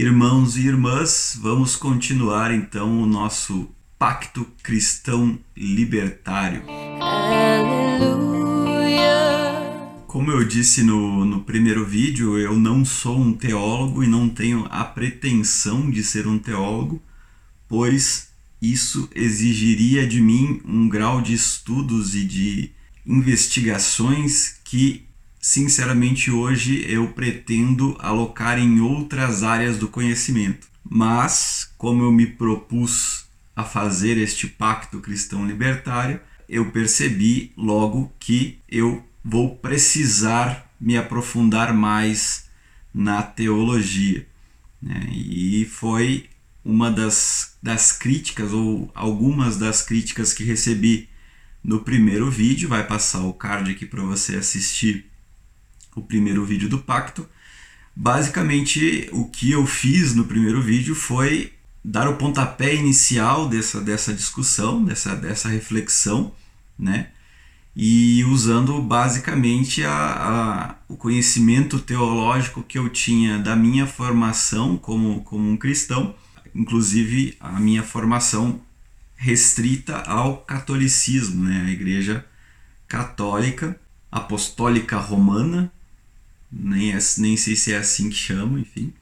Irmãos e irmãs, vamos continuar então o nosso Pacto Cristão Libertário. Como eu disse no, no primeiro vídeo, eu não sou um teólogo e não tenho a pretensão de ser um teólogo, pois isso exigiria de mim um grau de estudos e de investigações que, sinceramente, hoje eu pretendo alocar em outras áreas do conhecimento. Mas, como eu me propus a fazer este pacto cristão libertário, eu percebi logo que eu vou precisar me aprofundar mais na teologia. Né? E foi uma das, das críticas, ou algumas das críticas que recebi no primeiro vídeo. Vai passar o card aqui para você assistir o primeiro vídeo do pacto. Basicamente, o que eu fiz no primeiro vídeo foi dar o pontapé inicial dessa, dessa discussão, dessa, dessa reflexão, né? E usando basicamente a, a, o conhecimento teológico que eu tinha da minha formação como, como um cristão, inclusive a minha formação restrita ao catolicismo, né? a Igreja Católica Apostólica Romana, nem, é, nem sei se é assim que chama, enfim,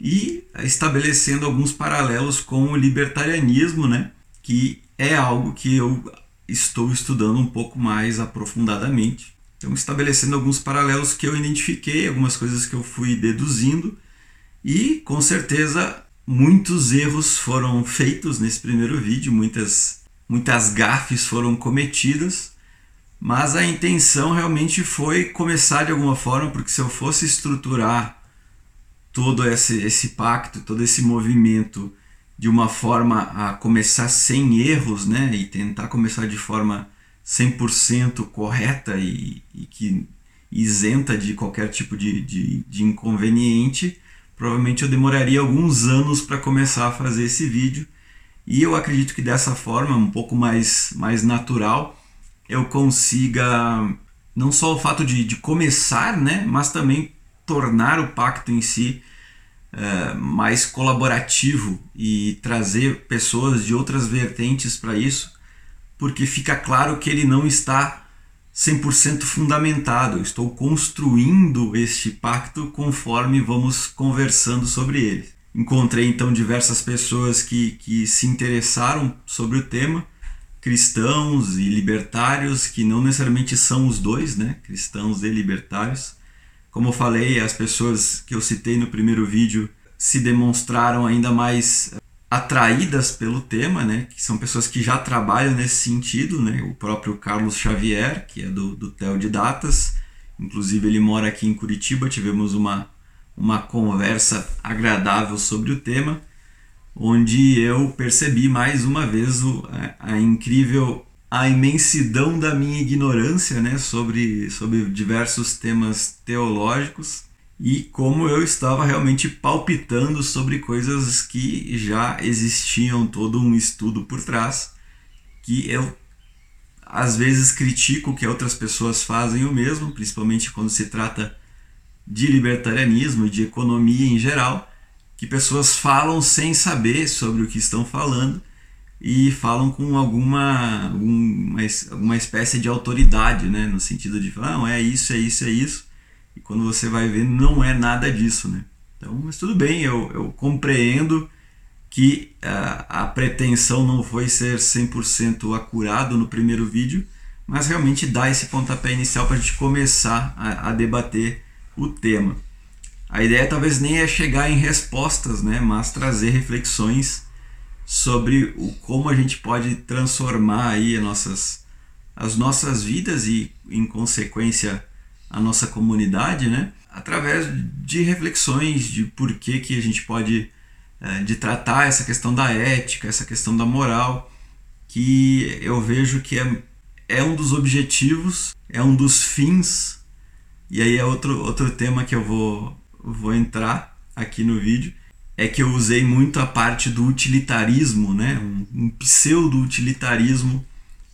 e estabelecendo alguns paralelos com o libertarianismo, né? que é algo que eu estou estudando um pouco mais aprofundadamente. Então, estabelecendo alguns paralelos que eu identifiquei, algumas coisas que eu fui deduzindo, e com certeza muitos erros foram feitos nesse primeiro vídeo, muitas, muitas gafes foram cometidas, mas a intenção realmente foi começar de alguma forma, porque se eu fosse estruturar todo esse, esse pacto, todo esse movimento de uma forma a começar sem erros, né, e tentar começar de forma 100% correta e, e que isenta de qualquer tipo de, de, de inconveniente, provavelmente eu demoraria alguns anos para começar a fazer esse vídeo. E eu acredito que dessa forma, um pouco mais, mais natural, eu consiga não só o fato de, de começar, né, mas também tornar o pacto em si é, mais colaborativo e trazer pessoas de outras vertentes para isso, porque fica claro que ele não está 100% fundamentado. Eu estou construindo este pacto conforme vamos conversando sobre ele. Encontrei então diversas pessoas que, que se interessaram sobre o tema, cristãos e libertários, que não necessariamente são os dois, né? cristãos e libertários. Como eu falei, as pessoas que eu citei no primeiro vídeo se demonstraram ainda mais atraídas pelo tema, né? Que são pessoas que já trabalham nesse sentido, né? O próprio Carlos Xavier, que é do, do TEL de Datas, inclusive ele mora aqui em Curitiba, tivemos uma, uma conversa agradável sobre o tema, onde eu percebi mais uma vez o, a, a incrível a imensidão da minha ignorância né, sobre, sobre diversos temas teológicos e como eu estava realmente palpitando sobre coisas que já existiam todo um estudo por trás, que eu às vezes critico que outras pessoas fazem o mesmo, principalmente quando se trata de libertarianismo e de economia em geral, que pessoas falam sem saber sobre o que estão falando e falam com alguma, alguma, alguma espécie de autoridade, né? no sentido de falar, não, é isso, é isso, é isso e quando você vai ver, não é nada disso, né? Então, mas tudo bem, eu, eu compreendo que uh, a pretensão não foi ser 100% acurado no primeiro vídeo, mas realmente dá esse pontapé inicial para a gente começar a, a, debater o tema. A ideia talvez nem é chegar em respostas, né, mas trazer reflexões sobre o, como a gente pode transformar aí as nossas, as nossas vidas e, em consequência, a nossa comunidade, né? Através de reflexões de por que, que a gente pode é, de tratar essa questão da ética, essa questão da moral, que eu vejo que é, é um dos objetivos, é um dos fins, e aí é outro, outro tema que eu vou, vou entrar aqui no vídeo, é que eu usei muito a parte do utilitarismo, né? um, um pseudo-utilitarismo,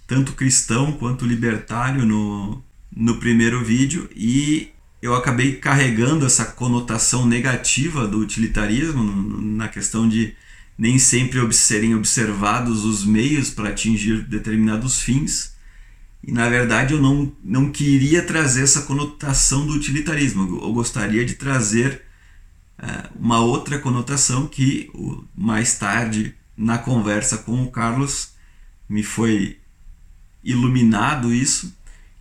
tanto cristão quanto libertário no, no primeiro vídeo e eu acabei carregando essa conotação negativa do utilitarismo na questão de nem sempre serem observados os meios para atingir determinados fins. E na verdade eu não, não queria trazer essa conotação do utilitarismo, eu gostaria de trazer uh, uma outra conotação que mais tarde, na conversa com o Carlos, me foi iluminado isso.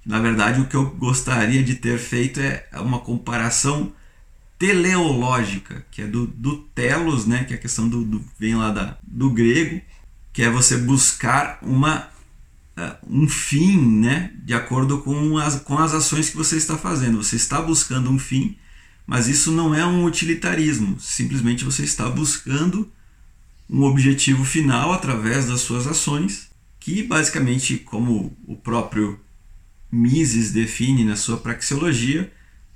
Na verdade, o que eu gostaria de ter feito é uma comparação teleológica, que é do, do telos, né, que é a questão do, do vem lá da, do grego, que é você buscar uma uh, um fim, né, de acordo com as, com as ações que você está fazendo. Você está buscando um fim, mas isso não é um utilitarismo. Simplesmente você está buscando um objetivo final através das suas ações, que basicamente, como o próprio Mises define na sua praxeologia,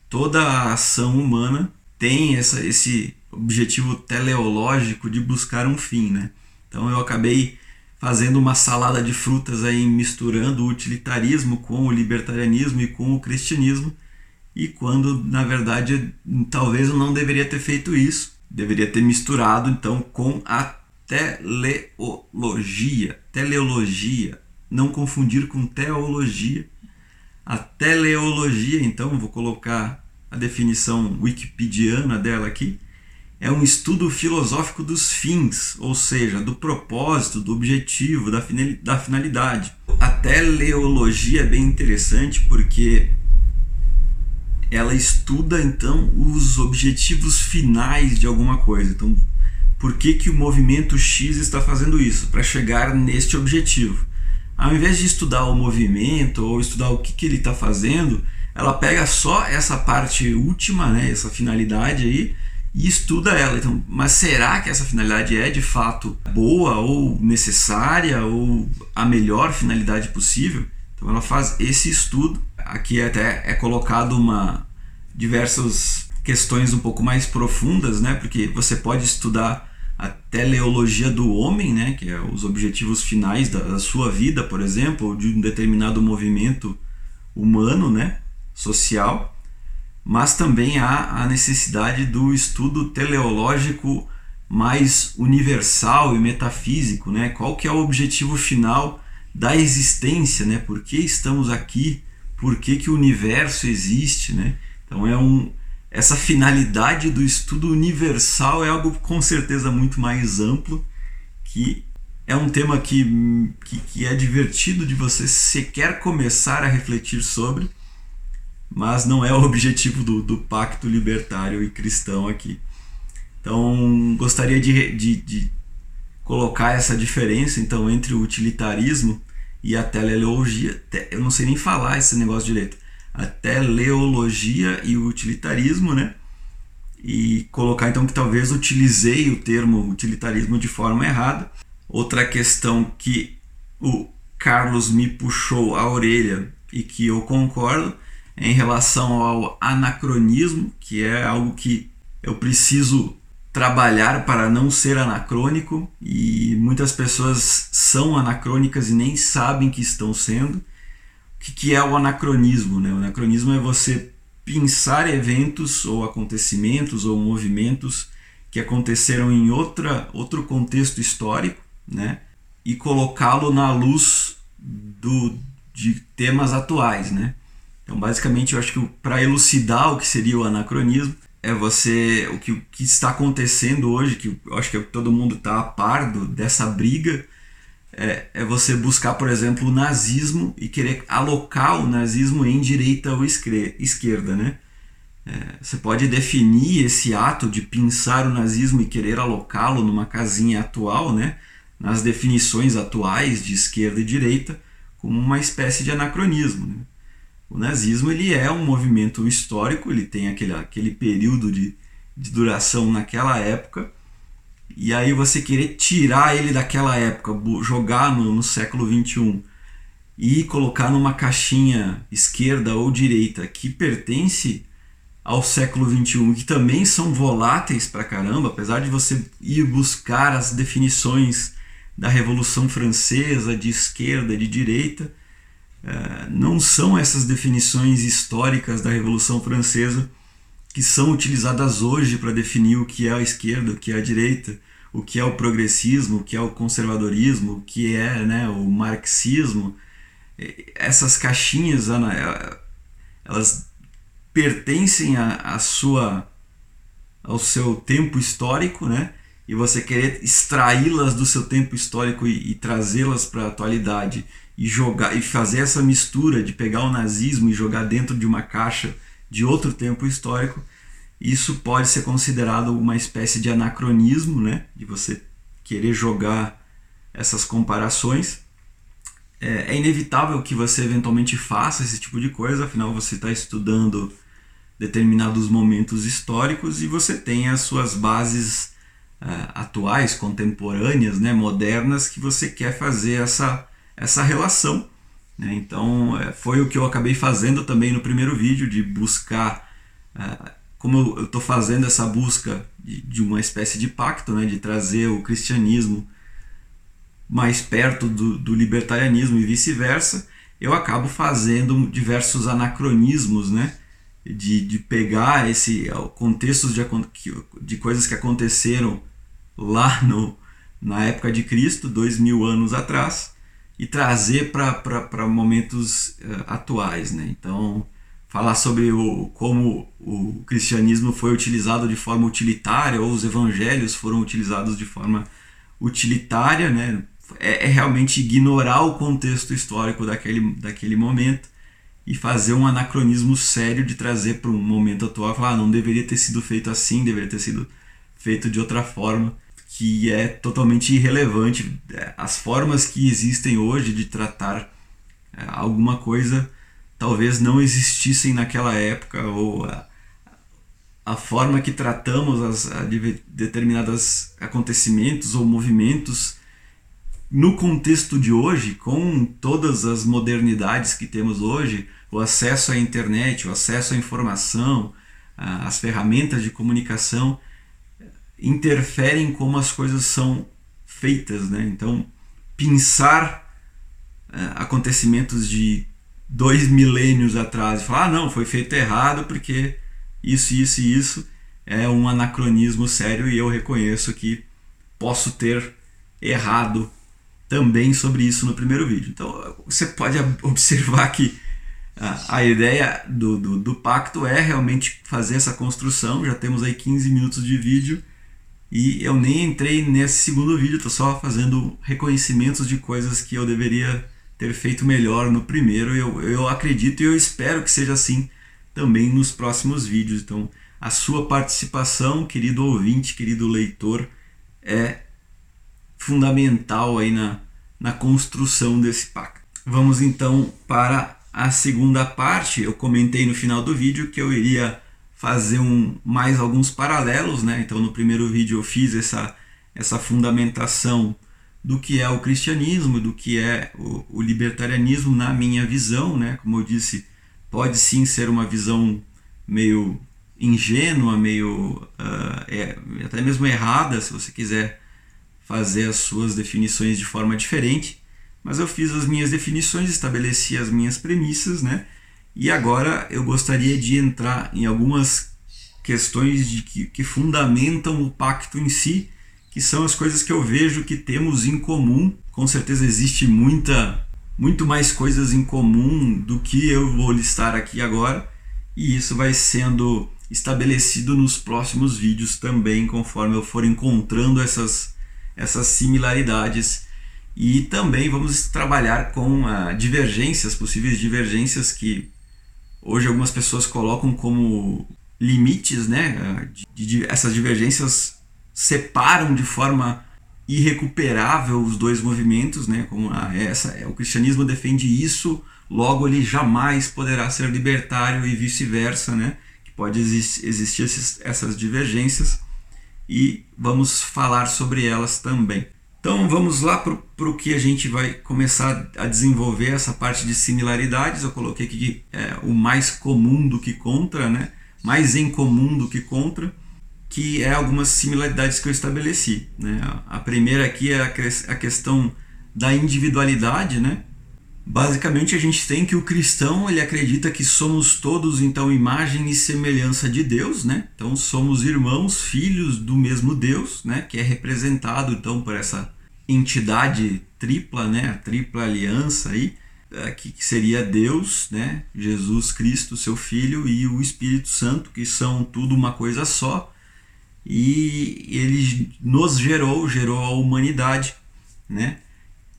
toda a ação humana tem essa, esse objetivo teleológico de buscar um fim, né? Então eu acabei fazendo uma salada de frutas aí, misturando o utilitarismo com o libertarianismo e com o cristianismo, e quando na verdade talvez eu não deveria ter feito isso, deveria ter misturado então com a teleologia, teleologia, não confundir com teologia. A teleologia, então, vou colocar a definição wikipediana dela aqui, é um estudo filosófico dos fins, ou seja, do propósito, do objetivo, da finalidade. A teleologia é bem interessante porque ela estuda então os objetivos finais de alguma coisa. Então, por que, que o movimento X está fazendo isso? Para chegar neste objetivo. Ao invés de estudar o movimento ou estudar o que, que ele está fazendo, ela pega só essa parte última, né, essa finalidade aí, e estuda ela. Então, mas será que essa finalidade é de fato boa ou necessária ou a melhor finalidade possível? Então ela faz esse estudo. Aqui até é colocado uma diversas questões um pouco mais profundas, né? Porque você pode estudar a teleologia do homem, né? Que é os objetivos finais da, da sua vida, por exemplo, ou de um determinado movimento humano, né? social, mas também há a necessidade do estudo teleológico mais universal e metafísico, né? Qual que é o objetivo final da existência, né? Por que estamos aqui? Por que, que o universo existe, né? Então é um essa finalidade do estudo universal é algo com certeza muito mais amplo que é um tema que, que, que é divertido de você sequer começar a refletir sobre mas não é o objetivo do, do pacto libertário e cristão aqui. Então, gostaria de, de, de colocar essa diferença então entre o utilitarismo e a teleologia. Eu não sei nem falar esse negócio direito. A teleologia e o utilitarismo, né? E colocar então que talvez utilizei o termo utilitarismo de forma errada. Outra questão que o Carlos me puxou a orelha e que eu concordo em relação ao anacronismo, que é algo que eu preciso trabalhar para não ser anacrônico e muitas pessoas são anacrônicas e nem sabem que estão sendo. O que, que é o anacronismo? Né? O anacronismo é você pensar eventos ou acontecimentos ou movimentos que aconteceram em outra, outro contexto histórico né? e colocá-lo na luz do, de temas atuais. Né? Então, basicamente, eu acho que para elucidar o que seria o anacronismo, é você o que, o que está acontecendo hoje, que eu acho que todo mundo está a par do, dessa briga, é, é você buscar, por exemplo, o nazismo e querer alocar o nazismo em direita ou esquerda, né? É, você pode definir esse ato de pensar o nazismo e querer alocá-lo numa casinha atual, né? Nas definições atuais de esquerda e direita, como uma espécie de anacronismo. Né? O nazismo ele é um movimento histórico, ele tem aquele, aquele período de, de duração naquela época, e aí você querer tirar ele daquela época, jogar no, no século XXI e colocar numa caixinha esquerda ou direita que pertence ao século XXI, que também são voláteis pra caramba, apesar de você ir buscar as definições da Revolução Francesa de esquerda, de direita, não são essas definições históricas da Revolução Francesa que são utilizadas hoje para definir o que é a esquerda, o que é a direita, o que é o progressismo, o que é o conservadorismo, o que é né, o marxismo. Essas caixinhas, elas pertencem à, à sua, ao seu tempo histórico, né? E você querer extraí-las do seu tempo histórico e, e trazê-las para a atualidade e jogar e fazer essa mistura de pegar o nazismo e jogar dentro de uma caixa de outro tempo histórico, isso pode ser considerado uma espécie de anacronismo, né? De você querer jogar essas comparações. É, é inevitável que você eventualmente faça esse tipo de coisa, afinal você está estudando determinados momentos históricos e você tem as suas bases uh, atuais, contemporâneas, né, modernas, que você quer fazer essa essa relação. Né? Então, é, foi o que eu acabei fazendo também no primeiro vídeo, de buscar, é, como eu estou fazendo essa busca de, de, uma espécie de pacto, né? de trazer o cristianismo mais perto do, do libertarianismo e vice-versa, eu acabo fazendo diversos anacronismos, né? De, de pegar esse contextos de, de coisas que aconteceram lá no, na época de Cristo, dois mil anos atrás, e trazer para momentos uh, atuais. Né? Então, falar sobre o, como o cristianismo foi utilizado de forma utilitária, ou os evangelhos foram utilizados de forma utilitária, né? é, é realmente ignorar o contexto histórico daquele, daquele momento e fazer um anacronismo sério de trazer para um momento atual, falar, ah, não deveria ter sido feito assim, deveria ter sido feito de outra forma que é totalmente irrelevante. É, as formas que existem hoje de tratar é, alguma coisa talvez não existissem naquela época, ou a, a forma que tratamos as, a, de determinados acontecimentos ou movimentos no contexto de hoje, com todas as modernidades que temos hoje, o acesso à internet, o acesso à informação, as ferramentas de comunicação, interferem em como as coisas são feitas, né? Então, pensar é, acontecimentos de dois milênios atrás e falar, ah, não, foi feito errado porque isso, isso e isso é um anacronismo sério e eu reconheço que posso ter errado também sobre isso no primeiro vídeo. Então, você pode observar que a, a ideia do, do, do pacto é realmente fazer essa construção. Já temos aí 15 minutos de vídeo e eu nem entrei nesse segundo vídeo, estou só fazendo reconhecimentos de coisas que eu deveria ter feito melhor no primeiro. Eu, eu acredito e eu espero que seja assim também nos próximos vídeos. Então, a sua participação, querido ouvinte, querido leitor, é fundamental aí na, na construção desse pacto. Vamos então para a segunda parte. Eu comentei no final do vídeo que eu iria fazer um, mais alguns paralelos, né? Então no primeiro vídeo eu fiz essa, essa fundamentação do que é o cristianismo, do que é o, o libertarianismo na minha visão, né? Como eu disse, pode sim ser uma visão meio ingênua, meio uh, é, até mesmo errada, se você quiser fazer as suas definições de forma diferente. Mas eu fiz as minhas definições, estabeleci as minhas premissas, né? E agora eu gostaria de entrar em algumas questões de que, que fundamentam o pacto em si, que são as coisas que eu vejo que temos em comum. Com certeza existe muita, muito mais coisas em comum do que eu vou listar aqui agora, e isso vai sendo estabelecido nos próximos vídeos também, conforme eu for encontrando essas, essas similaridades. E também vamos trabalhar com ah, divergências, possíveis divergências que hoje algumas pessoas colocam como limites, né? De, de, essas divergências separam de forma irrecuperável os dois movimentos, né? Como a, essa, o cristianismo defende isso, logo ele jamais poderá ser libertário e vice-versa, né? Que pode existir, existir esses, essas divergências e vamos falar sobre elas também. Então vamos lá para o que a gente vai começar a desenvolver essa parte de similaridades. Eu coloquei aqui é, o mais comum do que contra, né? mais em comum do que contra, que é algumas similaridades que eu estabeleci. Né? A primeira aqui é a, a questão da individualidade, né? Basicamente a gente tem que o cristão ele acredita que somos todos então imagem e semelhança de Deus, né? Então somos irmãos, filhos do mesmo Deus, né? Que é representado então por essa entidade tripla, né? A tripla aliança aí, é, que seria Deus, né? Jesus Cristo, seu Filho e o Espírito Santo, que são tudo uma coisa só. E ele nos gerou, gerou a humanidade, né?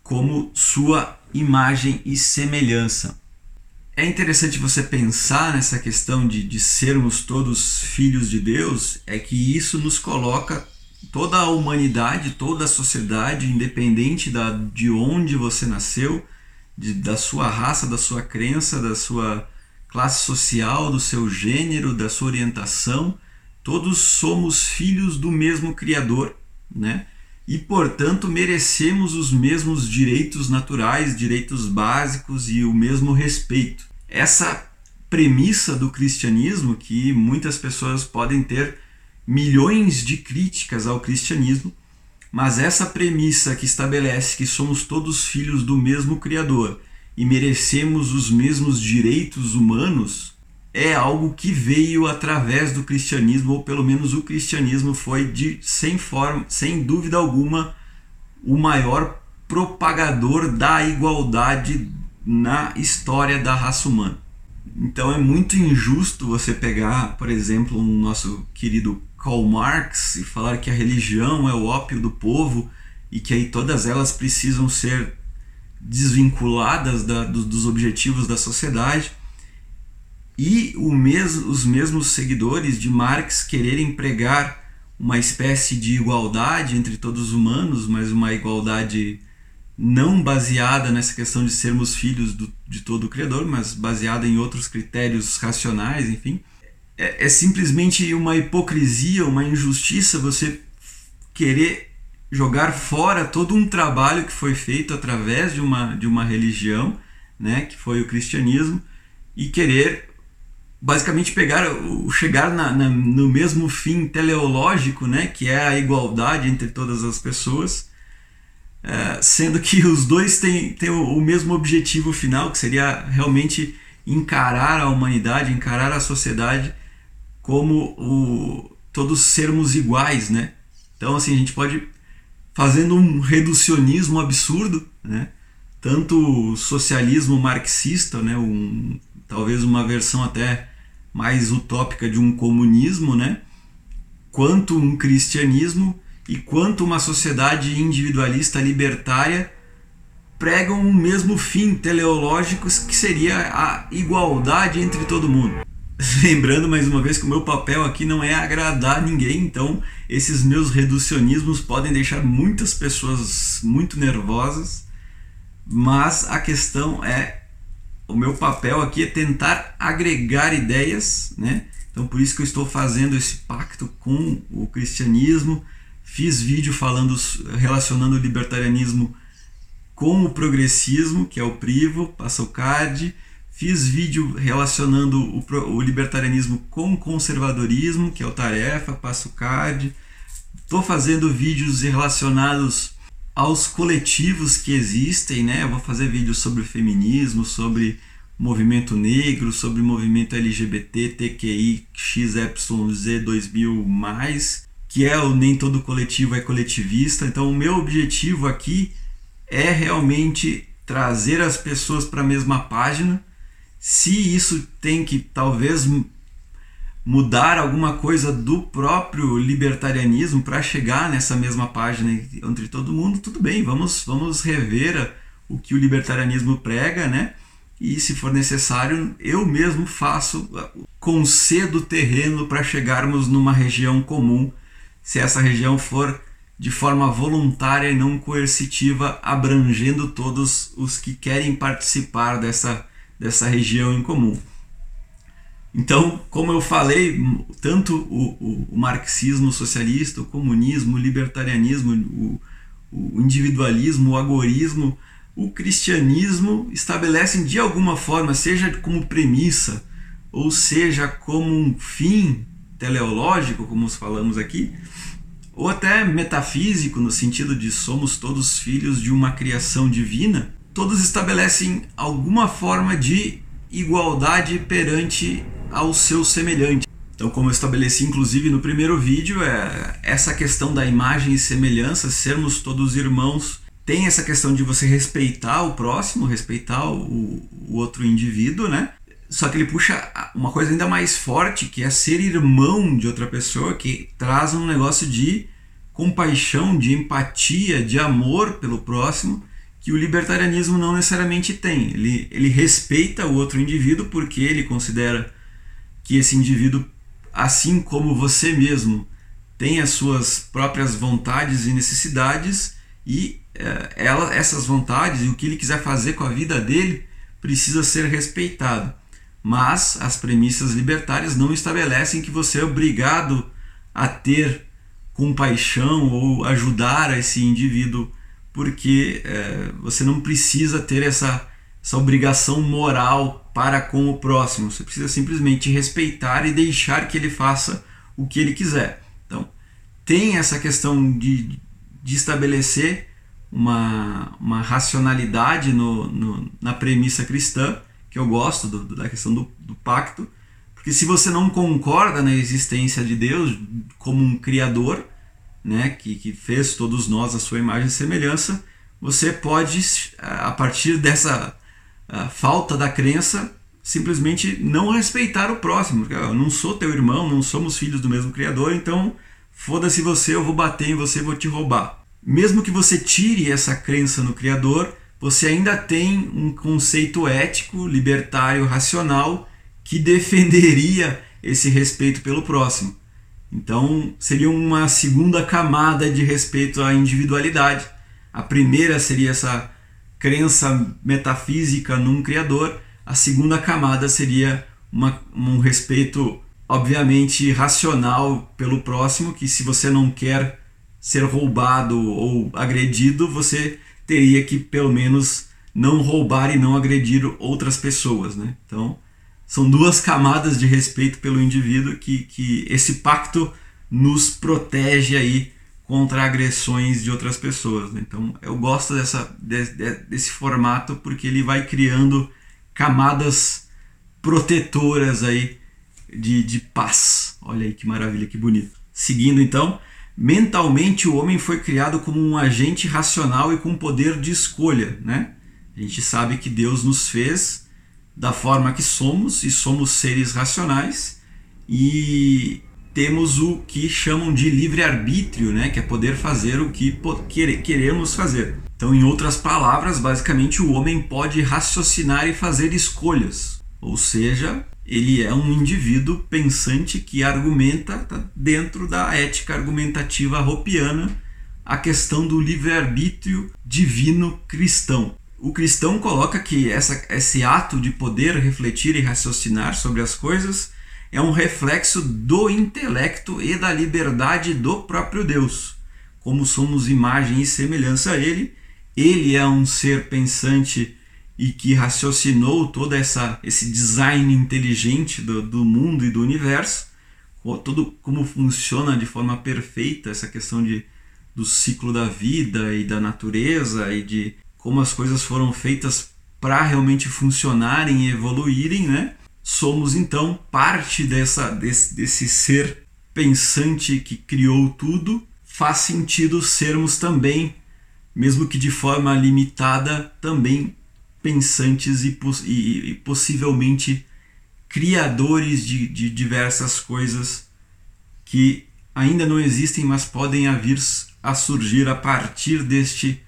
Como sua imagem e semelhança. É interessante você pensar nessa questão de, de sermos todos filhos de Deus, é que isso nos coloca toda a humanidade, toda a sociedade, independente da, de onde você nasceu, de, da sua raça, da sua crença, da sua classe social, do seu gênero, da sua orientação, todos somos filhos do mesmo Criador, né? E, portanto, merecemos os mesmos direitos naturais, direitos básicos e o mesmo respeito. Essa premissa do cristianismo, que muitas pessoas podem ter milhões de críticas ao cristianismo, mas essa premissa que estabelece que somos todos filhos do mesmo Criador e merecemos os mesmos direitos humanos é algo que veio através do cristianismo, ou pelo menos o cristianismo foi de sem forma, sem dúvida alguma, o maior propagador da igualdade na história da raça humana. Então é muito injusto você pegar, por exemplo, um nosso querido Karl Marx e falar que a religião é o ópio do povo e que aí todas elas precisam ser desvinculadas da, dos objetivos da sociedade e mesmo, os mesmos seguidores de Marx quererem pregar uma espécie de igualdade entre todos os humanos, mas uma igualdade não baseada nessa questão de sermos filhos do, de todo o Criador, mas baseada em outros critérios racionais, enfim. É, é simplesmente uma hipocrisia, uma injustiça você querer jogar fora todo um trabalho que foi feito através de uma, de uma religião, né, que foi o cristianismo, e querer basicamente pegar o chegar na, na, no mesmo fim teleológico, né, que é a igualdade entre todas as pessoas, é, sendo que os dois têm, têm o, o, mesmo objetivo final, que seria realmente encarar a humanidade, encarar a sociedade como o, todos sermos iguais, né? Então assim a gente pode fazendo um reducionismo absurdo, né? Tanto o socialismo marxista, né? Um, talvez uma versão até mais utópica de um comunismo, né? quanto um cristianismo e quanto uma sociedade individualista libertária pregam o mesmo fim teleológico que seria a igualdade entre todo mundo. Lembrando mais uma vez que o meu papel aqui não é agradar ninguém, então esses meus reducionismos podem deixar muitas pessoas muito nervosas, mas a questão é o meu papel aqui é tentar agregar ideias, né? Então por isso que eu estou fazendo esse pacto com o cristianismo. Fiz vídeo falando relacionando o libertarianismo com o progressismo, que é o Privo, passa o card. Fiz vídeo relacionando o, o libertarianismo com o conservadorismo, que é o Tarefa, passa o card. Estou fazendo vídeos relacionados aos coletivos que existem, né? Eu vou fazer vídeos sobre feminismo, sobre movimento negro, sobre movimento LGBT, TQI, XYZ 2000 que é o nem todo coletivo é coletivista. Então, o meu objetivo aqui é realmente trazer as pessoas para a mesma página. Se isso tem que talvez mudar alguma coisa do próprio libertarianismo para chegar nessa mesma página entre todo mundo, tudo bem, vamos, vamos rever o que o libertarianismo prega, né? E se for necessário, eu mesmo faço, concedo terreno para chegarmos numa região comum, se essa região for de forma voluntária e não coercitiva, abrangendo todos os que querem participar dessa, dessa região em comum. Então, como eu falei, tanto o, o, marxismo socialista, o comunismo, o libertarianismo, o, o individualismo, o agorismo, o cristianismo estabelecem de alguma forma, seja como premissa, ou seja como um fim teleológico, como falamos aqui, ou até metafísico, no sentido de somos todos filhos de uma criação divina, todos estabelecem alguma forma de igualdade perante ao seu semelhante. Então, como eu estabeleci inclusive no primeiro vídeo, é essa questão da imagem e semelhança, sermos todos irmãos, tem essa questão de você respeitar o próximo, respeitar o, o outro indivíduo, né? Só que ele puxa uma coisa ainda mais forte, que é ser irmão de outra pessoa, que traz um negócio de compaixão, de empatia, de amor pelo próximo, que o libertarianismo não necessariamente tem. Ele, ele respeita o outro indivíduo porque ele considera que esse indivíduo, assim como você mesmo, tem as suas próprias vontades e necessidades e é, ela, essas vontades e o que ele quiser fazer com a vida dele precisa ser respeitado. Mas as premissas libertárias não estabelecem que você é obrigado a ter compaixão ou ajudar esse indivíduo, porque é, você não precisa ter essa, essa obrigação moral para com o próximo. Você precisa simplesmente respeitar e deixar que ele faça o que ele quiser. Então, tem essa questão de, de estabelecer uma, uma racionalidade no, no, na premissa cristã, que eu gosto do, da questão do, do pacto, porque se você não concorda na existência de Deus como um criador, né, que, que fez todos nós a sua imagem e semelhança, você pode, a partir dessa falta da crença, simplesmente não respeitar o próximo. Eu não sou teu irmão, não somos filhos do mesmo Criador, então foda-se você, eu vou bater em você, vou te roubar mesmo que você tire essa crença no Criador, você ainda tem um conceito ético, libertário, racional que defenderia esse respeito pelo próximo. Então, seria uma segunda camada de respeito à individualidade. A primeira seria essa crença metafísica num Criador, a segunda camada seria uma, um respeito, obviamente, racional pelo próximo, que se você não quer ser roubado ou agredido, você teria que pelo menos não roubar e não agredir outras pessoas, né? Então, são duas camadas de respeito pelo indivíduo que, que esse pacto nos protege aí contra agressões de outras pessoas. Né? Então, eu gosto dessa, de, de, desse formato porque ele vai criando camadas protetoras aí de, de paz. Olha aí que maravilha, que bonito. Seguindo então, mentalmente o homem foi criado como um agente racional e com poder de escolha, né? A gente sabe que Deus nos fez da forma que somos e somos seres racionais e temos o que chamam de livre-arbítrio, né? que é poder fazer o que queremos fazer. Então, em outras palavras, basicamente o homem pode raciocinar e fazer escolhas, ou seja, ele é um indivíduo pensante que argumenta tá dentro da ética argumentativa ropiana a questão do livre-arbítrio divino cristão. O cristão coloca que essa, esse ato de poder refletir e raciocinar sobre as coisas é um reflexo do intelecto e da liberdade do próprio Deus. Como somos imagem e semelhança a Ele, Ele é um ser pensante e que raciocinou todo essa, esse design inteligente do, do mundo e do universo, tudo como funciona de forma perfeita essa questão de, do ciclo da vida e da natureza e de como as coisas foram feitas para realmente funcionarem e evoluírem, né? Somos então parte dessa, desse, desse ser pensante que criou tudo. Faz sentido sermos também, mesmo que de forma limitada, também pensantes e, e, e possivelmente criadores de, de diversas coisas que ainda não existem, mas podem vir a surgir a partir deste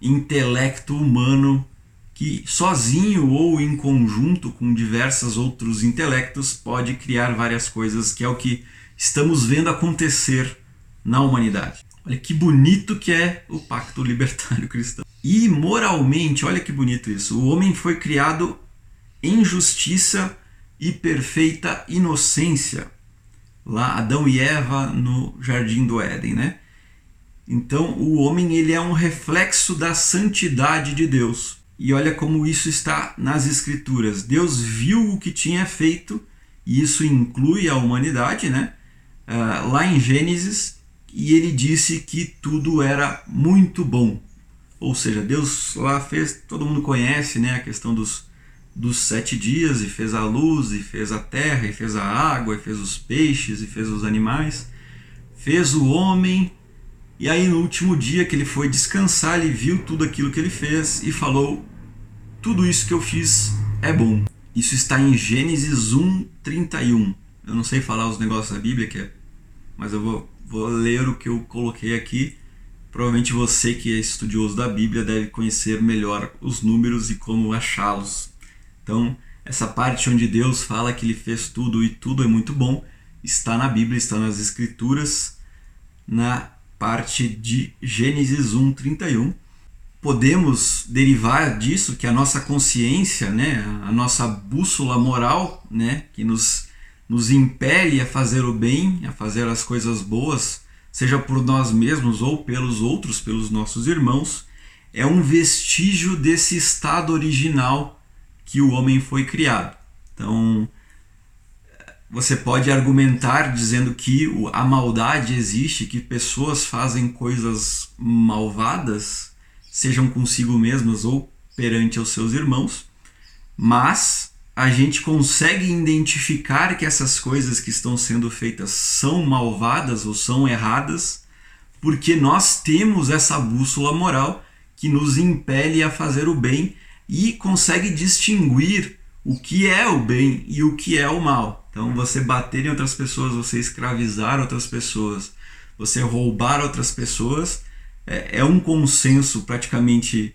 intelecto humano que sozinho ou em conjunto com diversos outros intelectos pode criar várias coisas, que é o que estamos vendo acontecer na humanidade. Olha que bonito que é o pacto libertário cristão. E moralmente, olha que bonito isso. O homem foi criado em justiça e perfeita inocência. Lá Adão e Eva no jardim do Éden, né? Então, o homem ele é um reflexo da santidade de Deus. E olha como isso está nas escrituras. Deus viu o que tinha feito, e isso inclui a humanidade, né? Uh, lá em Gênesis, e ele disse que tudo era muito bom. Ou seja, Deus lá fez, todo mundo conhece né, a questão dos, dos sete dias, e fez a luz, e fez a terra, e fez a água, e fez os peixes, e fez os animais, fez o homem, e aí no último dia que ele foi descansar, ele viu tudo aquilo que ele fez e falou: Tudo isso que eu fiz é bom. Isso está em Gênesis 1, 31. Eu não sei falar os negócios da Bíblia, que é, mas eu vou, vou ler o que eu coloquei aqui Provavelmente você que é estudioso da Bíblia deve conhecer melhor os números e como achá-los. Então, essa parte onde Deus fala que ele fez tudo e tudo é muito bom, está na Bíblia, está nas Escrituras, na parte de Gênesis 1, 31. Podemos derivar disso que a nossa consciência, né, a nossa bússola moral, né, que nos, nos impele a fazer o bem, a fazer as coisas boas, seja por nós mesmos ou pelos outros, pelos nossos irmãos, é um vestígio desse estado original que o homem foi criado. Então, você pode argumentar dizendo que a maldade existe, que pessoas fazem coisas malvadas, sejam consigo mesmas ou perante os seus irmãos, mas a gente consegue identificar que essas coisas que estão sendo feitas são malvadas ou são erradas, porque nós temos essa bússola moral que nos impele a fazer o bem e consegue distinguir o que é o bem e o que é o mal. Então, você bater em outras pessoas, você escravizar outras pessoas, você roubar outras pessoas, é, é um consenso praticamente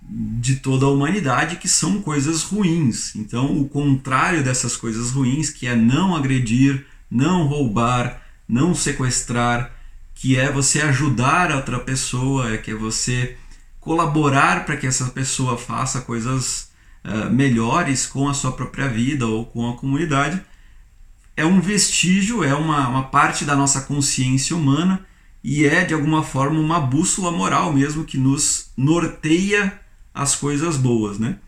de toda a humanidade que são coisas ruins. Então, o contrário dessas coisas ruins, que é não agredir, não roubar, não sequestrar, que é você ajudar a outra pessoa, é que é você colaborar para que essa pessoa faça coisas uh, melhores com a sua própria vida ou com a comunidade, é um vestígio, é uma, uma parte da nossa consciência humana e é de alguma forma uma bússola moral mesmo que nos norteia as coisas boas, né?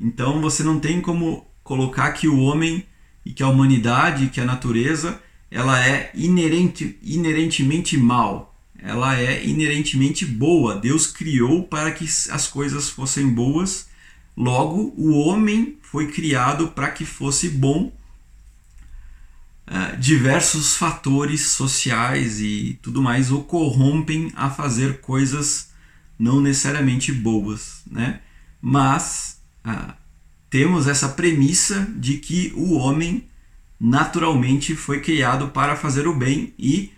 Então você não tem como colocar que o homem e que a humanidade, que a natureza, ela é inerente, inerentemente mal. Ela é inerentemente boa. Deus criou para que as coisas fossem boas. Logo, o homem foi criado para que fosse bom. Uh, diversos fatores sociais e tudo mais o corrompem a fazer coisas não necessariamente boas, né? Mas ah, temos essa premissa de que o homem naturalmente foi criado para fazer o bem e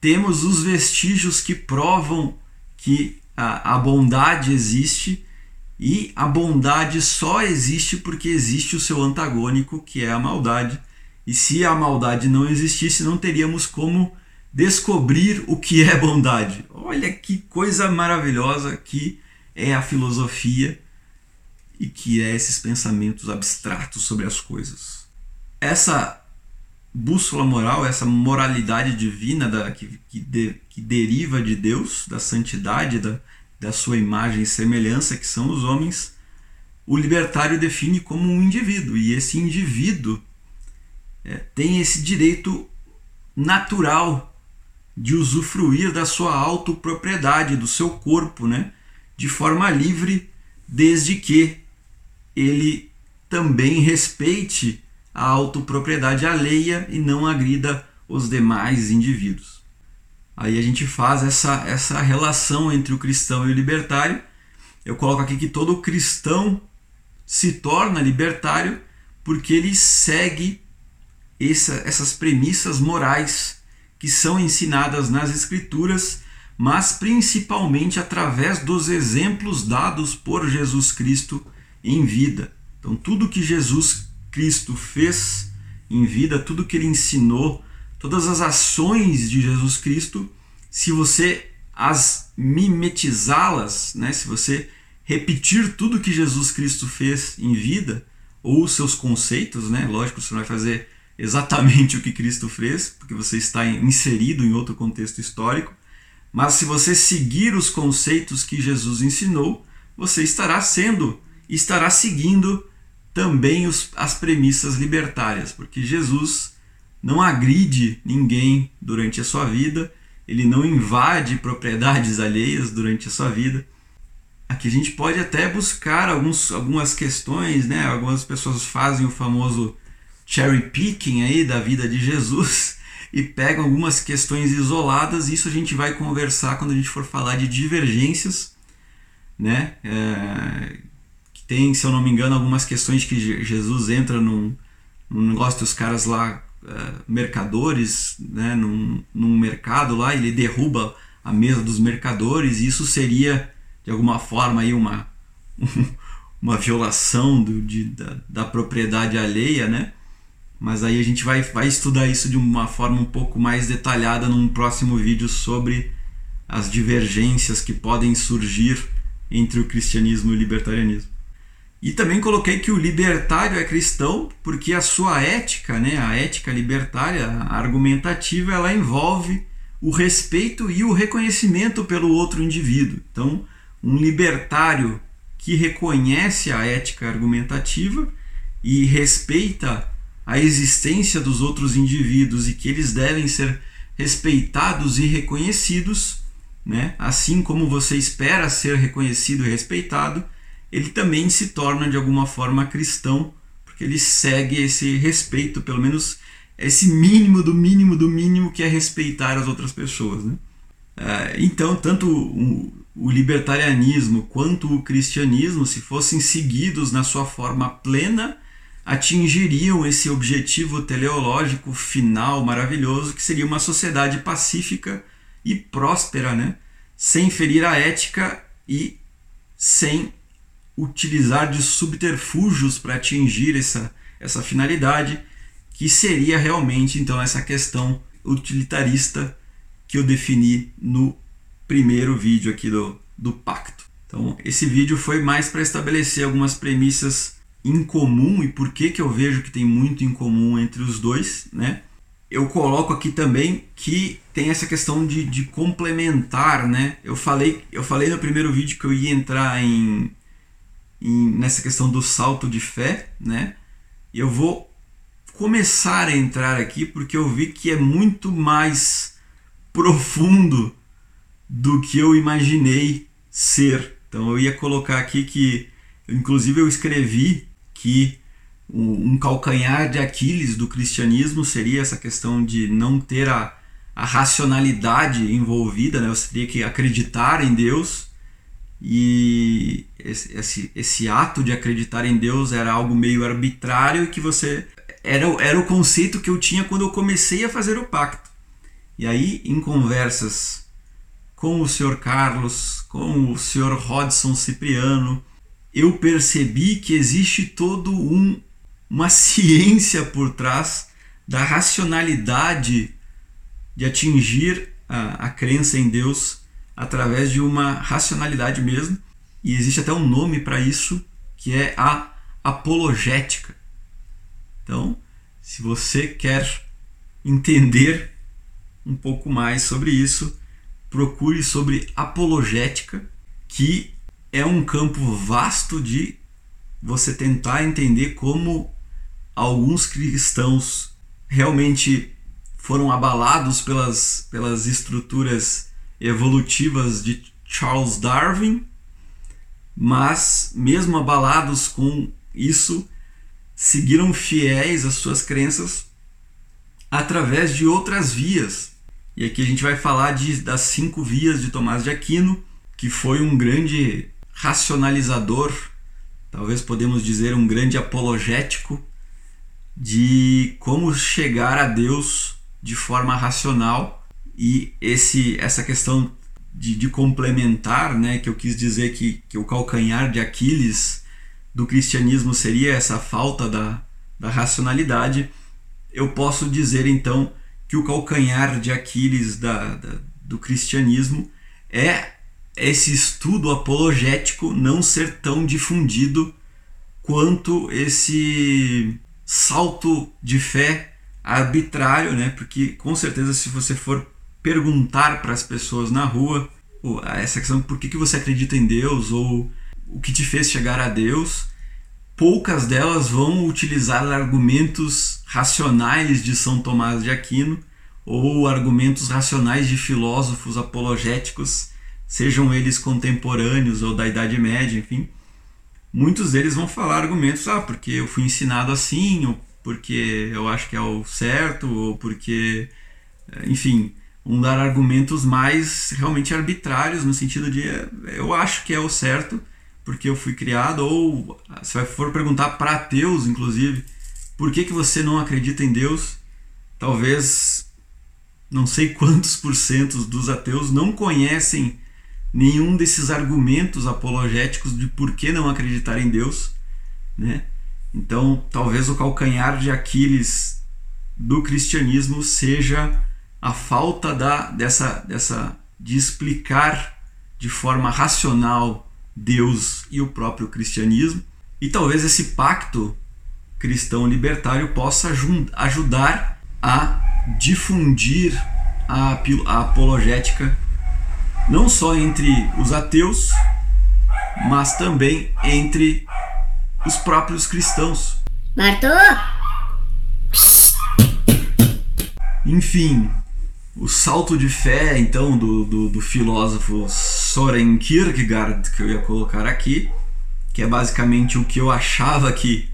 temos os vestígios que provam que a bondade existe e a bondade só existe porque existe o seu antagônico, que é a maldade. E se a maldade não existisse, não teríamos como descobrir o que é bondade. Olha que coisa maravilhosa que é a filosofia e que é esses pensamentos abstratos sobre as coisas. Essa bússola moral, essa moralidade divina da, que, que, de, que deriva de Deus, da santidade, da, da sua imagem e semelhança, que são os homens, o libertário define como um indivíduo. E esse indivíduo é, tem esse direito natural de usufruir da sua autopropriedade, do seu corpo, né? de forma livre, desde que ele também respeite a autopropriedade alheia e não agrida os demais indivíduos. Aí a gente faz essa, essa relação entre o cristão e o libertário. Eu coloco aqui que todo cristão se torna libertário porque ele segue essa, essas premissas morais que são ensinadas nas Escrituras, mas principalmente através dos exemplos dados por Jesus Cristo em vida. Então, tudo que Jesus Cristo fez em vida, tudo que ele ensinou, todas as ações de Jesus Cristo, se você as mimetizá-las, né, se você repetir tudo que Jesus Cristo fez em vida, ou os seus conceitos, né, lógico, você não vai fazer exatamente o que Cristo fez, porque você está inserido em outro contexto histórico, mas se você seguir os conceitos que Jesus ensinou, você estará sendo, estará seguindo também os, as premissas libertárias, porque Jesus não agride ninguém durante a sua vida, ele não invade propriedades alheias durante a sua vida. Aqui a gente pode até buscar alguns, algumas questões, né? Algumas pessoas fazem o famoso cherry picking aí da vida de Jesus e pegam algumas questões isoladas. Isso a gente vai conversar quando a gente for falar de divergências, né? É, tem, se eu não me engano, algumas questões que Jesus entra num, num negócio dos caras lá, mercadores, né? Num, num mercado lá, ele derruba a mesa dos mercadores. E isso seria de alguma forma aí uma, uma violação do, de, da, da propriedade alheia, né? Mas aí a gente vai, vai estudar isso de uma forma um pouco mais detalhada num próximo vídeo sobre as divergências que podem surgir entre o cristianismo e o libertarianismo. E também coloquei que o libertário é cristão porque a sua ética, né, a ética libertária, a argumentativa, ela envolve o respeito e o reconhecimento pelo outro indivíduo. Então, um libertário que reconhece a ética argumentativa e respeita a existência dos outros indivíduos e que eles devem ser respeitados e reconhecidos, né? assim como você espera ser reconhecido e respeitado, ele também se torna de alguma forma cristão, porque ele segue esse respeito, pelo menos esse mínimo do mínimo do mínimo que é respeitar as outras pessoas. Né? É, então, tanto o libertarianismo quanto o cristianismo, se fossem seguidos na sua forma plena, atingiriam esse objetivo teleológico final maravilhoso que seria uma sociedade pacífica e próspera, né? sem ferir a ética e sem utilizar de subterfúgios para atingir essa, essa finalidade, que seria realmente então essa questão utilitarista que eu defini no primeiro vídeo aqui do, do pacto. Então, esse vídeo foi mais para estabelecer algumas premissas em comum e por que, que eu vejo que tem muito em comum entre os dois, né? Eu coloco aqui também que tem essa questão de, de complementar, né? Eu falei, eu falei no primeiro vídeo que eu ia entrar em, em nessa questão do salto de fé, né? Eu vou começar a entrar aqui porque eu vi que é muito mais profundo do que eu imaginei ser. Então eu ia colocar aqui que, inclusive eu escrevi que um calcanhar de Aquiles do cristianismo seria essa questão de não ter a, a racionalidade envolvida, né? você teria que acreditar em Deus e esse, esse, esse ato de acreditar em Deus era algo meio arbitrário que você era, era o conceito que eu tinha quando eu comecei a fazer o pacto. E aí, em conversas com o Sr. Carlos, com o Sr. Rodson Cipriano, eu percebi que existe todo um uma ciência por trás da racionalidade de atingir a, a crença em Deus através de uma racionalidade mesmo. E existe até um nome para isso, que é a apologética. Então, se você quer entender um pouco mais sobre isso, procure sobre apologética, que é um campo vasto de você tentar entender como alguns cristãos realmente foram abalados pelas, pelas estruturas evolutivas de Charles Darwin, mas mesmo abalados com isso, seguiram fiéis às suas crenças através de outras vias. E aqui a gente vai falar de, das cinco vias de Tomás de Aquino, que foi um grande racionalizador, talvez podemos dizer um grande apologético de como chegar a Deus de forma racional e esse essa questão de, de complementar, né, que eu quis dizer que, que o calcanhar de Aquiles do cristianismo seria essa falta da, da racionalidade, eu posso dizer então que o calcanhar de Aquiles da, da, do cristianismo é esse estudo apologético não ser tão difundido quanto esse salto de fé arbitrário, né? Porque com certeza se você for perguntar para as pessoas na rua essa questão por que, que você acredita em Deus ou o que te fez chegar a Deus, poucas delas vão utilizar argumentos racionais de São Tomás de Aquino ou argumentos racionais de filósofos apologéticos, sejam eles contemporâneos ou da Idade Média, enfim. Muitos deles vão falar argumentos, ah, porque eu fui ensinado assim, ou porque eu acho que é o certo, ou porque, enfim, vão dar argumentos mais realmente arbitrários, no sentido de eu acho que é o certo, porque eu fui criado, ou se for perguntar para ateus, inclusive, por que, que você não acredita em Deus? Talvez não sei quantos por cento dos ateus não conhecem nenhum desses argumentos apologéticos de por que não acreditar em Deus, né? Então, talvez o calcanhar de Aquiles do cristianismo seja a falta da dessa dessa de explicar de forma racional Deus e o próprio cristianismo. E talvez esse pacto cristão libertário possa ajudar a difundir a, a apologética não só entre os ateus, mas também entre os próprios cristãos. Bartô! Enfim, o salto de fé então do, do, do, filósofo Soren Kierkegaard que eu ia colocar aqui, que é basicamente o que eu achava que,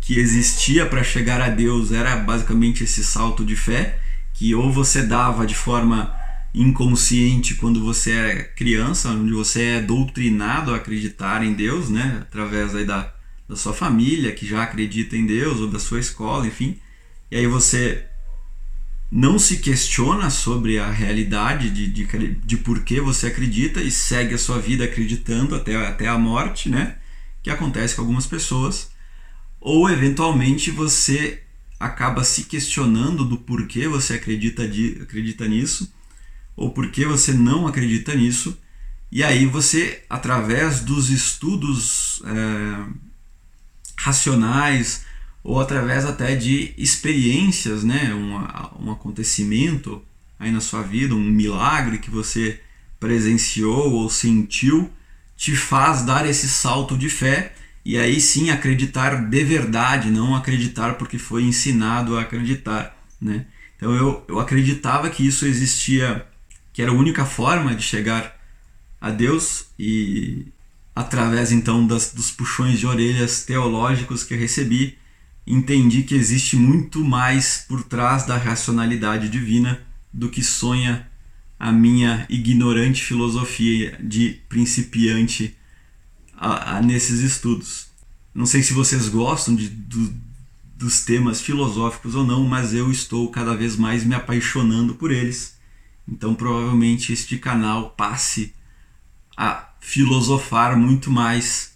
que existia para chegar a Deus, era basicamente esse salto de fé, que ou você dava de forma inconsciente quando você é criança, onde você é doutrinado a acreditar em Deus, né, através aí da, da sua família que já acredita em Deus ou da sua escola, enfim. E aí você não se questiona sobre a realidade de, de, de por que você acredita e segue a sua vida acreditando até, até a morte, né? Que acontece com algumas pessoas. Ou eventualmente você acaba se questionando do porquê você acredita, de, acredita nisso ou por que você não acredita nisso. E aí você, através dos estudos é, racionais ou através até de experiências, né, um, um acontecimento aí na sua vida, um milagre que você presenciou ou sentiu, te faz dar esse salto de fé e aí sim acreditar de verdade, não acreditar porque foi ensinado a acreditar, né? Então eu, eu acreditava que isso existia que era a única forma de chegar a Deus e através então das, dos puxões de orelhas teológicos que recebi, entendi que existe muito mais por trás da racionalidade divina do que sonha a minha ignorante filosofia de principiante a, a nesses estudos. Não sei se vocês gostam de, do, dos temas filosóficos ou não, mas eu estou cada vez mais me apaixonando por eles então provavelmente este canal passe a filosofar muito mais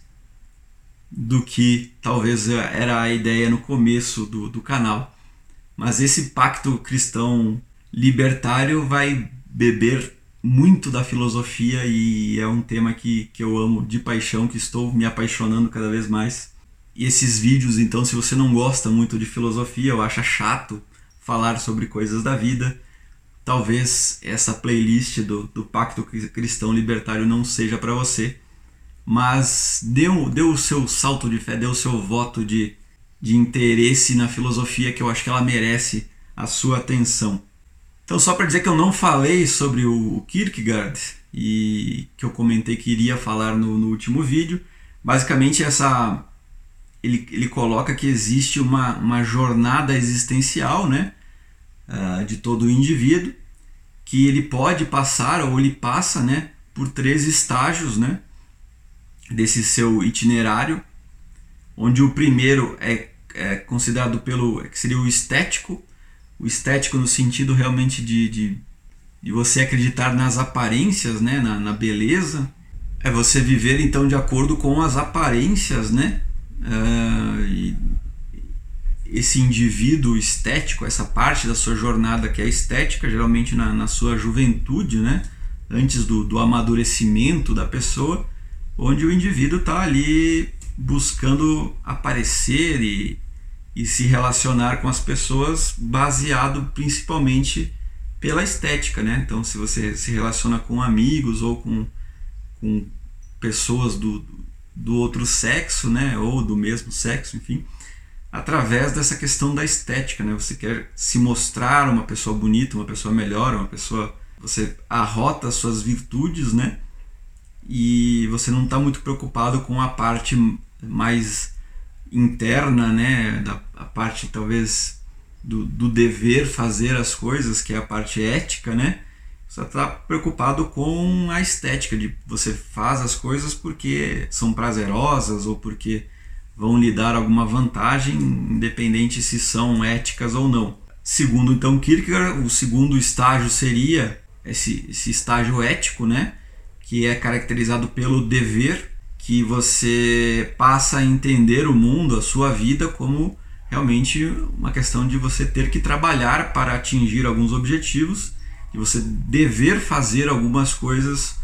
do que talvez era a ideia no começo do, do canal. Mas esse pacto cristão libertário vai beber muito da filosofia e é um tema que, que eu amo de paixão, que estou me apaixonando cada vez mais. E esses vídeos, então, se você não gosta muito de filosofia ou acha chato falar sobre coisas da vida, talvez essa playlist do, do Pacto Cristão Libertário não seja para você, mas um, dê o seu salto de fé, dê o seu voto de, de interesse na filosofia, que eu acho que ela merece a sua atenção. Então, só para dizer que eu não falei sobre o Kierkegaard e que eu comentei que iria falar no, no último vídeo, basicamente essa ele, ele coloca que existe uma, uma jornada existencial, né? uh, de todo o indivíduo, que ele pode passar ou ele passa né, por três estágios né, desse seu itinerário, onde o primeiro é, é considerado pelo que seria o estético, o estético no sentido realmente de, de, de você acreditar nas aparências, né, na, na beleza, é você viver então de acordo com as aparências, né? Uh, esse indivíduo estético, essa parte da sua jornada que é estética, geralmente na, na sua juventude, né? antes do, do amadurecimento da pessoa, onde o indivíduo está ali buscando aparecer e, e se relacionar com as pessoas baseado principalmente pela estética, né? Então, se você se relaciona com amigos ou com, com pessoas do, do outro sexo, né? Ou do mesmo sexo, enfim, através dessa questão da estética, né? Você quer se mostrar uma pessoa bonita, uma pessoa melhor, uma pessoa você arrota as suas virtudes, né? E você não está muito preocupado com a parte mais interna, né? Da a parte talvez do, do dever fazer as coisas, que é a parte ética, né? Você está preocupado com a estética de você faz as coisas porque são prazerosas ou porque vão lhe dar alguma vantagem, independente se são éticas ou não. Segundo então Kierkegaard, o segundo estágio seria esse, esse estágio ético, né? Que é caracterizado pelo dever, que você passa a entender o mundo, a sua vida, como realmente uma questão de você ter que trabalhar para atingir alguns objetivos, e você dever fazer algumas coisas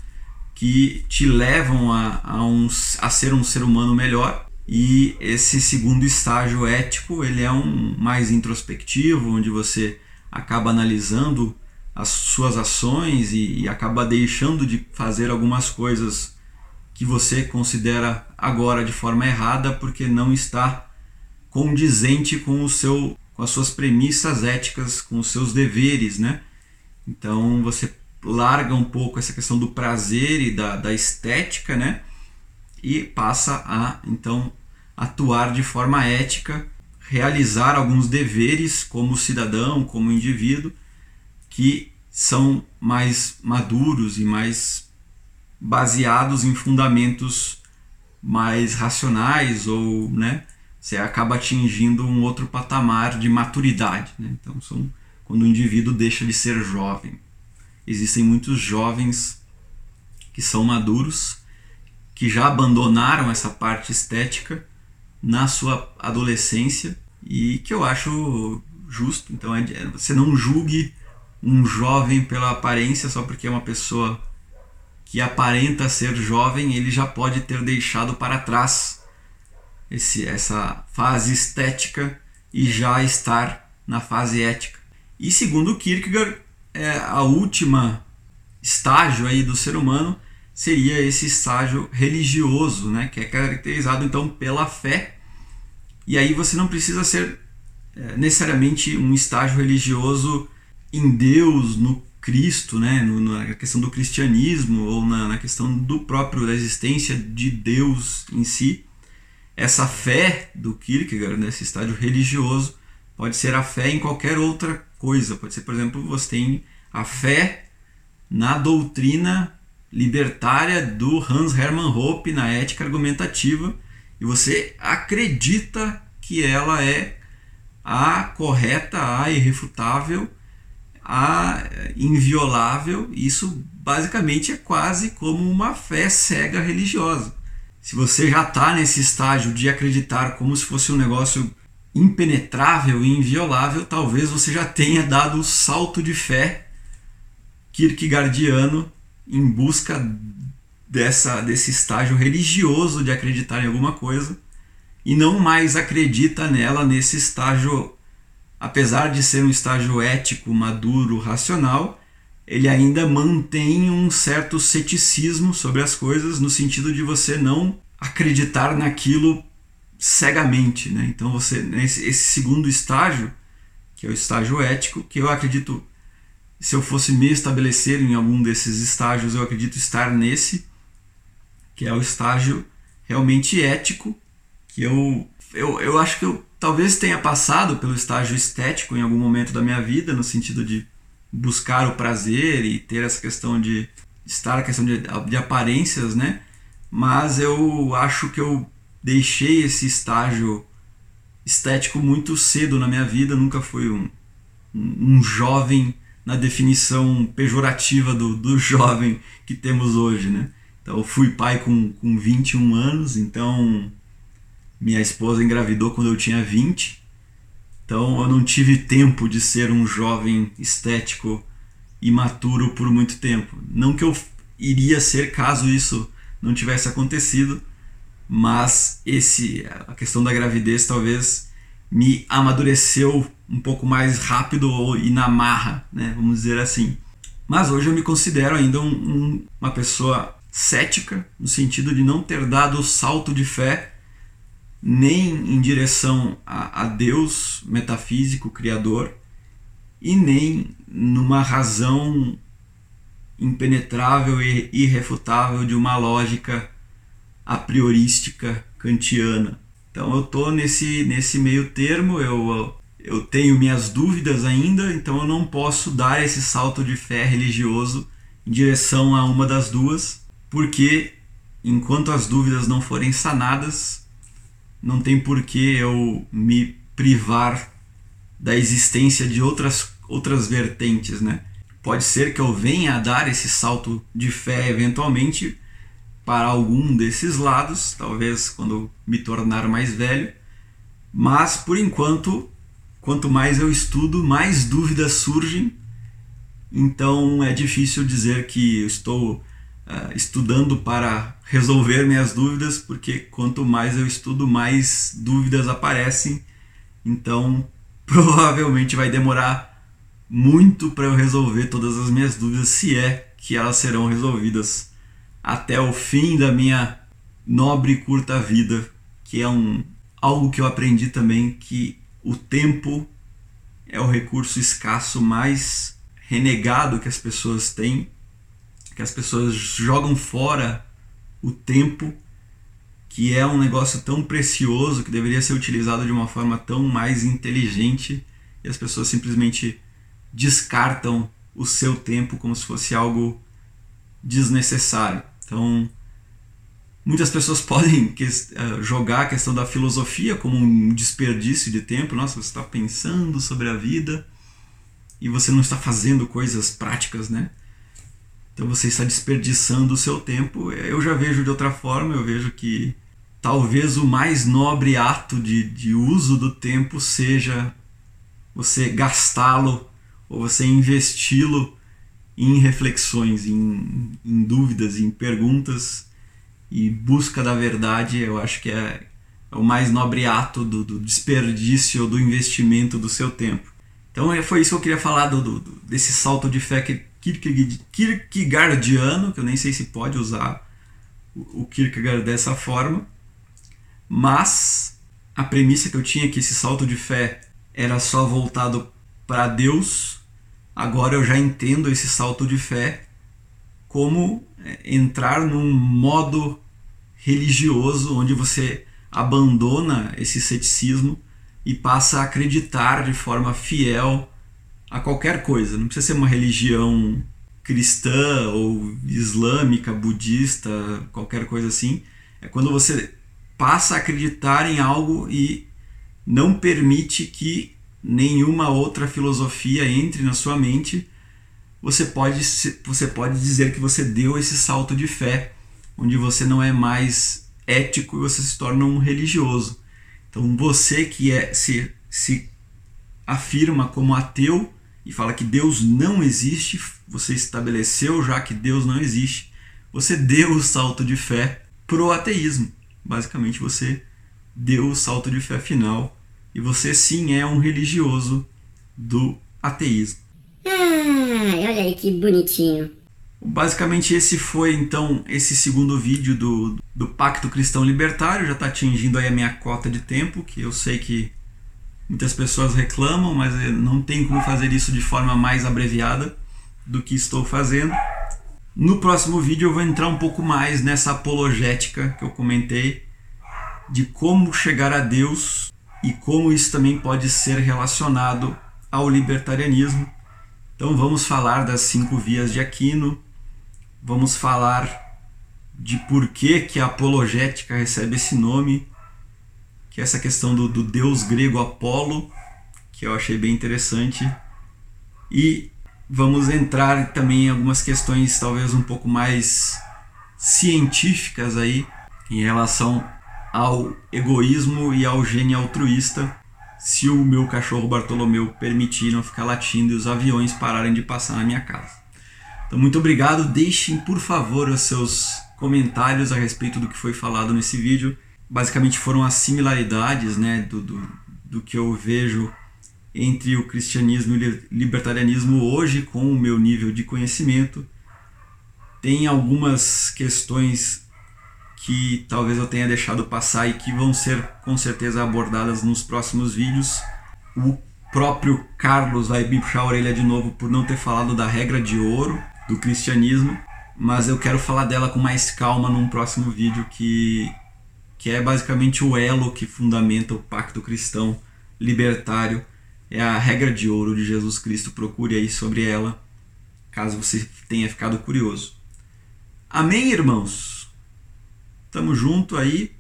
que te levam a, a, um, a ser um ser humano melhor. E esse segundo estágio ético, ele é um mais introspectivo, onde você acaba analisando as suas ações e, e acaba deixando de fazer algumas coisas que você considera agora de forma errada porque não está condizente com o seu com as suas premissas éticas, com os seus deveres, né? Então você larga um pouco essa questão do prazer e da, da estética, né? e passa a então atuar de forma ética, realizar alguns deveres como cidadão, como indivíduo, que são mais maduros e mais baseados em fundamentos mais racionais ou, né, você acaba atingindo um outro patamar de maturidade, né? Então, são quando o indivíduo deixa de ser jovem. Existem muitos jovens que são maduros que já abandonaram essa parte estética na sua adolescência e que eu acho justo. Então, é, você não julgue um jovem pela aparência só porque é uma pessoa que aparenta ser jovem, ele já pode ter deixado para trás esse, essa fase estética e já estar na fase ética. E segundo Kierkegaard, é a última estágio aí do ser humano seria esse estágio religioso, né, que é caracterizado então pela fé. E aí você não precisa ser é, necessariamente um estágio religioso em Deus, no Cristo, né, no, na questão do cristianismo ou na, na questão do próprio da existência de Deus em si. Essa fé do Kierkegaard, nesse estágio religioso, pode ser a fé em qualquer outra coisa. Pode ser, por exemplo, você tem a fé na doutrina libertária do Hans Hermann Hoppe na ética argumentativa e você acredita que ela é a correta, a irrefutável, a inviolável. Isso basicamente é quase como uma fé cega religiosa. Se você já está nesse estágio de acreditar como se fosse um negócio impenetrável e inviolável, talvez você já tenha dado o salto de fé kierkegaardiano em busca dessa, desse estágio religioso de acreditar em alguma coisa e não mais acredita nela nesse estágio, apesar de ser um estágio ético, maduro, racional, ele ainda mantém um certo ceticismo sobre as coisas, no sentido de você não acreditar naquilo cegamente. Né? Então, você nesse esse segundo estágio, que é o estágio ético, que eu acredito se eu fosse me estabelecer em algum desses estágios, eu acredito estar nesse, que é o estágio realmente ético, que eu, eu, eu acho que eu talvez tenha passado pelo estágio estético em algum momento da minha vida, no sentido de buscar o prazer e ter essa questão de estar a questão de, de aparências, né? Mas eu acho que eu deixei esse estágio estético muito cedo na minha vida, nunca fui um, um jovem na definição pejorativa do, do jovem que temos hoje, né? Então, eu fui pai com, com 21 anos, então minha esposa engravidou quando eu tinha 20. Então, eu não tive tempo de ser um jovem estético imaturo por muito tempo. Não que eu iria ser caso isso não tivesse acontecido, mas esse a questão da gravidez talvez me amadureceu um pouco mais rápido e na marra, né? vamos dizer assim. Mas hoje eu me considero ainda um, um, uma pessoa cética, no sentido de não ter dado o salto de fé nem em direção a, a Deus metafísico, criador, e nem numa razão impenetrável e irrefutável de uma lógica a priorística kantiana. Então eu tô nesse, nesse meio termo, eu, eu tenho minhas dúvidas ainda, então eu não posso dar esse salto de fé religioso em direção a uma das duas, porque enquanto as dúvidas não forem sanadas, não tem por que eu me privar da existência de outras, outras vertentes, né? Pode ser que eu venha a dar esse salto de fé eventualmente para algum desses lados, talvez quando me tornar mais velho, mas por enquanto, quanto mais eu estudo, mais dúvidas surgem, então é difícil dizer que estou uh, estudando para resolver minhas dúvidas, porque quanto mais eu estudo, mais dúvidas aparecem. Então, provavelmente vai demorar muito para eu resolver todas as minhas dúvidas, se é que elas serão resolvidas até o fim da minha nobre e curta vida, que é um algo que eu aprendi também que o tempo é o recurso escasso mais renegado que as pessoas têm que as pessoas jogam fora o tempo, que é um negócio tão precioso que deveria ser utilizado de uma forma tão mais inteligente e as pessoas simplesmente descartam o seu tempo como se fosse algo desnecessário. Então, muitas pessoas podem eh, jogar a questão da filosofia como um desperdício de tempo. Nossa, você está pensando sobre a vida e você não está fazendo coisas práticas, né? Então você está desperdiçando o seu tempo. Eu já vejo de outra forma, eu vejo que talvez o mais nobre ato de, de uso do tempo seja você gastá-lo ou você investi-lo em reflexões, em, em, dúvidas, em perguntas e busca da verdade. Eu acho que é, é o mais nobre ato do, do desperdício, do investimento do seu tempo. Então é, foi isso que eu queria falar do, do, desse salto de fé que Kierkegaardiano, que eu nem sei se pode usar o Kierkegaard dessa forma, mas a premissa que eu tinha que esse salto de fé era só voltado para Deus, agora eu já entendo esse salto de fé como é, entrar num modo religioso onde você abandona esse ceticismo e passa a acreditar de forma fiel a qualquer coisa. Não precisa ser uma religião cristã ou islâmica, budista, qualquer coisa assim. É quando você passa a acreditar em algo e não permite que nenhuma outra filosofia entre na sua mente, você pode, você pode dizer que você deu esse salto de fé, onde você não é mais ético e você se torna um religioso. Então você que é se, se afirma como ateu e fala que Deus não existe, você estabeleceu já que Deus não existe, você deu o salto de fé pro ateísmo. Basicamente você deu o salto de fé final e você sim é um religioso do ateísmo. Ah, olha aí que bonitinho. Basicamente esse foi então esse segundo vídeo do, do Pacto Cristão Libertário, já está atingindo aí a minha cota de tempo, que eu sei que Muitas pessoas reclamam, mas não tem como fazer isso de forma mais abreviada do que estou fazendo. No próximo vídeo eu vou entrar um pouco mais nessa apologética que eu comentei de como chegar a Deus e como isso também pode ser relacionado ao libertarianismo. Então vamos falar das cinco vias de Aquino, vamos falar de por que, que a apologética recebe esse nome, que é essa questão do, do deus grego Apolo, que eu achei bem interessante. E vamos entrar também em algumas questões talvez um pouco mais científicas aí em relação ao egoísmo e ao gênio altruísta, se o meu cachorro Bartolomeu permitir não ficar latindo e os aviões pararem de passar na minha casa. Então, muito obrigado. Deixem, por favor, os seus comentários a respeito do que foi falado nesse vídeo basicamente foram as similaridades né, do, do, do que eu vejo entre o cristianismo e o libertarianismo hoje com o meu nível de conhecimento. Tem algumas questões que talvez eu tenha deixado passar e que vão ser com certeza abordadas nos próximos vídeos. O próprio Carlos vai me puxar a orelha de novo por não ter falado da regra de ouro do cristianismo, mas eu quero falar dela com mais calma num próximo vídeo que que é basicamente o elo que fundamenta o pacto cristão libertário. É a regra de ouro de Jesus Cristo. Procure aí sobre ela, caso você tenha ficado curioso. Amém, irmãos? Tamo junto aí.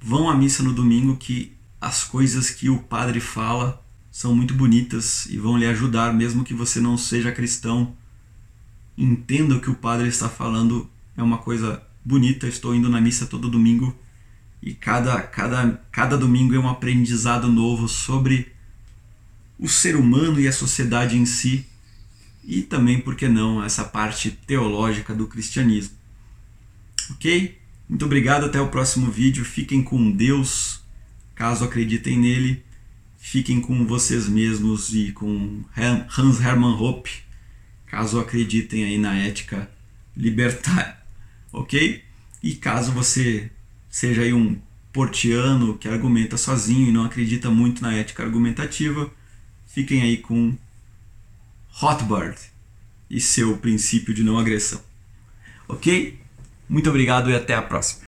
Vão à missa no domingo que as coisas que o padre fala são muito bonitas e vão lhe ajudar, mesmo que você não seja cristão. Entenda o que o padre está falando, é uma coisa bonita. Estou indo na missa todo domingo e cada, cada, cada domingo é um aprendizado novo sobre o ser humano e a sociedade em si, e também, por que não, essa parte teológica do cristianismo. Ok? Muito obrigado, até o próximo vídeo. Fiquem com Deus, caso acreditem nele. Fiquem com vocês mesmos e com Hans Hermann Hoppe, caso acreditem aí na ética libertária. Ok? E caso você seja aí um portiano que argumenta sozinho e não acredita muito na ética argumentativa, fiquem aí com Hotbird e seu princípio de não agressão. Ok? Muito obrigado e até a próxima.